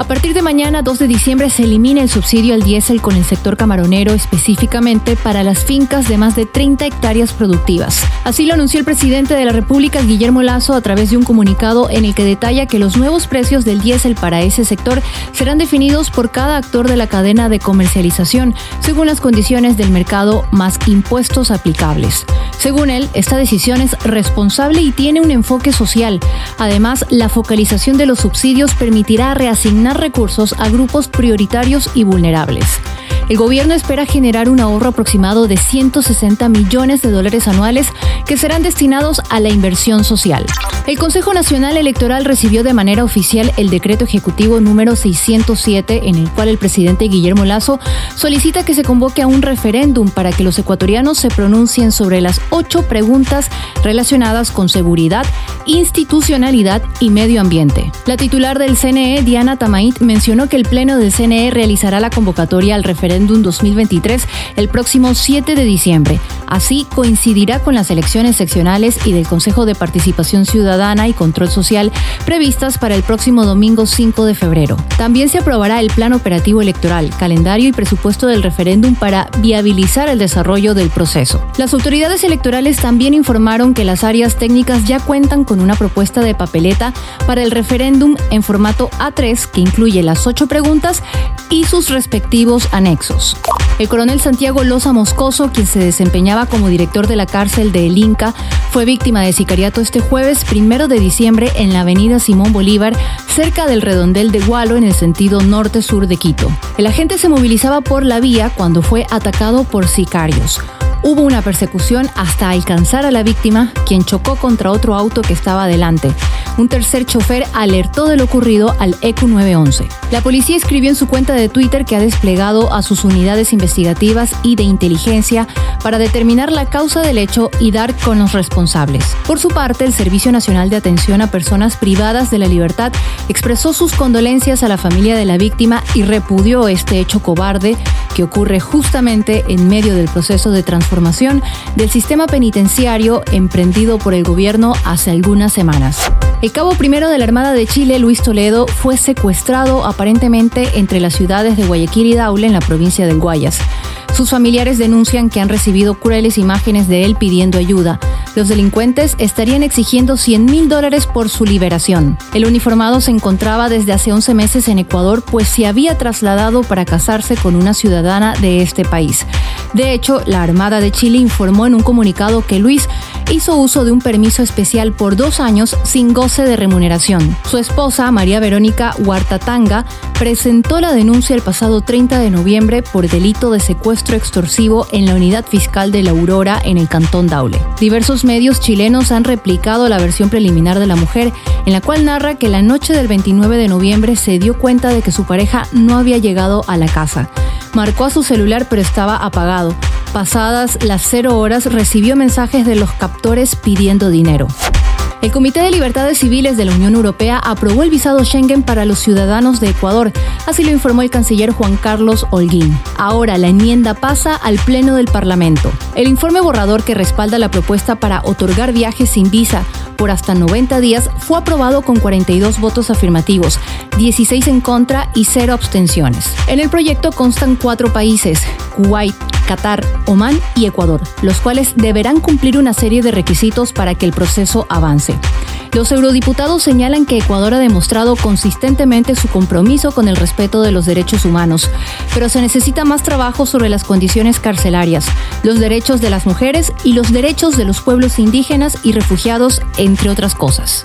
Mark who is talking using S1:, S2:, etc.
S1: A partir de mañana, 2 de diciembre, se elimina el subsidio al diésel con el sector camaronero, específicamente para las fincas de más de 30 hectáreas productivas. Así lo anunció el presidente de la República, Guillermo Lazo, a través de un comunicado en el que detalla que los nuevos precios del diésel para ese sector serán definidos por cada actor de la cadena de comercialización, según las condiciones del mercado más impuestos aplicables. Según él, esta decisión es responsable y tiene un enfoque social. Además, la focalización de los subsidios permitirá reasignar recursos a grupos prioritarios y vulnerables. El gobierno espera generar un ahorro aproximado de 160 millones de dólares anuales que serán destinados a la inversión social. El Consejo Nacional Electoral recibió de manera oficial el decreto ejecutivo número 607 en el cual el presidente Guillermo Lazo solicita que se convoque a un referéndum para que los ecuatorianos se pronuncien sobre las ocho preguntas relacionadas con seguridad, institucionalidad y medio ambiente. La titular del CNE, Diana Tamait, mencionó que el Pleno del CNE realizará la convocatoria al referéndum 2023 el próximo 7 de diciembre. Así coincidirá con las elecciones seccionales y del Consejo de Participación Ciudadana y Control Social previstas para el próximo domingo 5 de febrero. También se aprobará el Plan Operativo Electoral, calendario y presupuesto del referéndum para viabilizar el desarrollo del proceso. Las autoridades electorales también informaron que las áreas técnicas ya cuentan con una propuesta de papeleta para el referéndum en formato A3 que incluye las ocho preguntas y sus respectivos anexos. El coronel Santiago Loza Moscoso, quien se desempeñaba como director de la cárcel de El Inca, fue víctima de sicariato este jueves primero de diciembre en la avenida Simón Bolívar, cerca del redondel de Gualo, en el sentido norte-sur de Quito. El agente se movilizaba por la vía cuando fue atacado por sicarios. Hubo una persecución hasta alcanzar a la víctima, quien chocó contra otro auto que estaba adelante. Un tercer chofer alertó de lo ocurrido al ECU 911. La policía escribió en su cuenta de Twitter que ha desplegado a sus unidades investigativas y de inteligencia para determinar la causa del hecho y dar con los responsables. Por su parte, el Servicio Nacional de Atención a Personas Privadas de la Libertad expresó sus condolencias a la familia de la víctima y repudió este hecho cobarde que ocurre justamente en medio del proceso de transformación del sistema penitenciario emprendido por el gobierno hace algunas semanas. El cabo primero de la Armada de Chile, Luis Toledo, fue secuestrado aparentemente entre las ciudades de Guayaquil y Daule en la provincia del Guayas. Sus familiares denuncian que han recibido crueles imágenes de él pidiendo ayuda. Los delincuentes estarían exigiendo 100 mil dólares por su liberación. El uniformado se encontraba desde hace 11 meses en Ecuador, pues se había trasladado para casarse con una ciudadana de este país. De hecho, la Armada de Chile informó en un comunicado que Luis hizo uso de un permiso especial por dos años sin goce de remuneración. Su esposa, María Verónica Huartatanga, presentó la denuncia el pasado 30 de noviembre por delito de secuestro extorsivo en la unidad fiscal de La Aurora en el Cantón Daule. Diversos medios chilenos han replicado la versión preliminar de la mujer, en la cual narra que la noche del 29 de noviembre se dio cuenta de que su pareja no había llegado a la casa. Marcó a su celular pero estaba apagado. Pasadas las cero horas recibió mensajes de los captores pidiendo dinero. El Comité de Libertades Civiles de la Unión Europea aprobó el visado Schengen para los ciudadanos de Ecuador, así lo informó el canciller Juan Carlos Holguín. Ahora la enmienda pasa al Pleno del Parlamento. El informe borrador que respalda la propuesta para otorgar viajes sin visa por hasta 90 días fue aprobado con 42 votos afirmativos, 16 en contra y 0 abstenciones. En el proyecto constan cuatro países, Kuwait, Qatar, Omán y Ecuador, los cuales deberán cumplir una serie de requisitos para que el proceso avance. Los eurodiputados señalan que Ecuador ha demostrado consistentemente su compromiso con el respeto de los derechos humanos, pero se necesita más trabajo sobre las condiciones carcelarias, los derechos de las mujeres y los derechos de los pueblos indígenas y refugiados, entre otras cosas.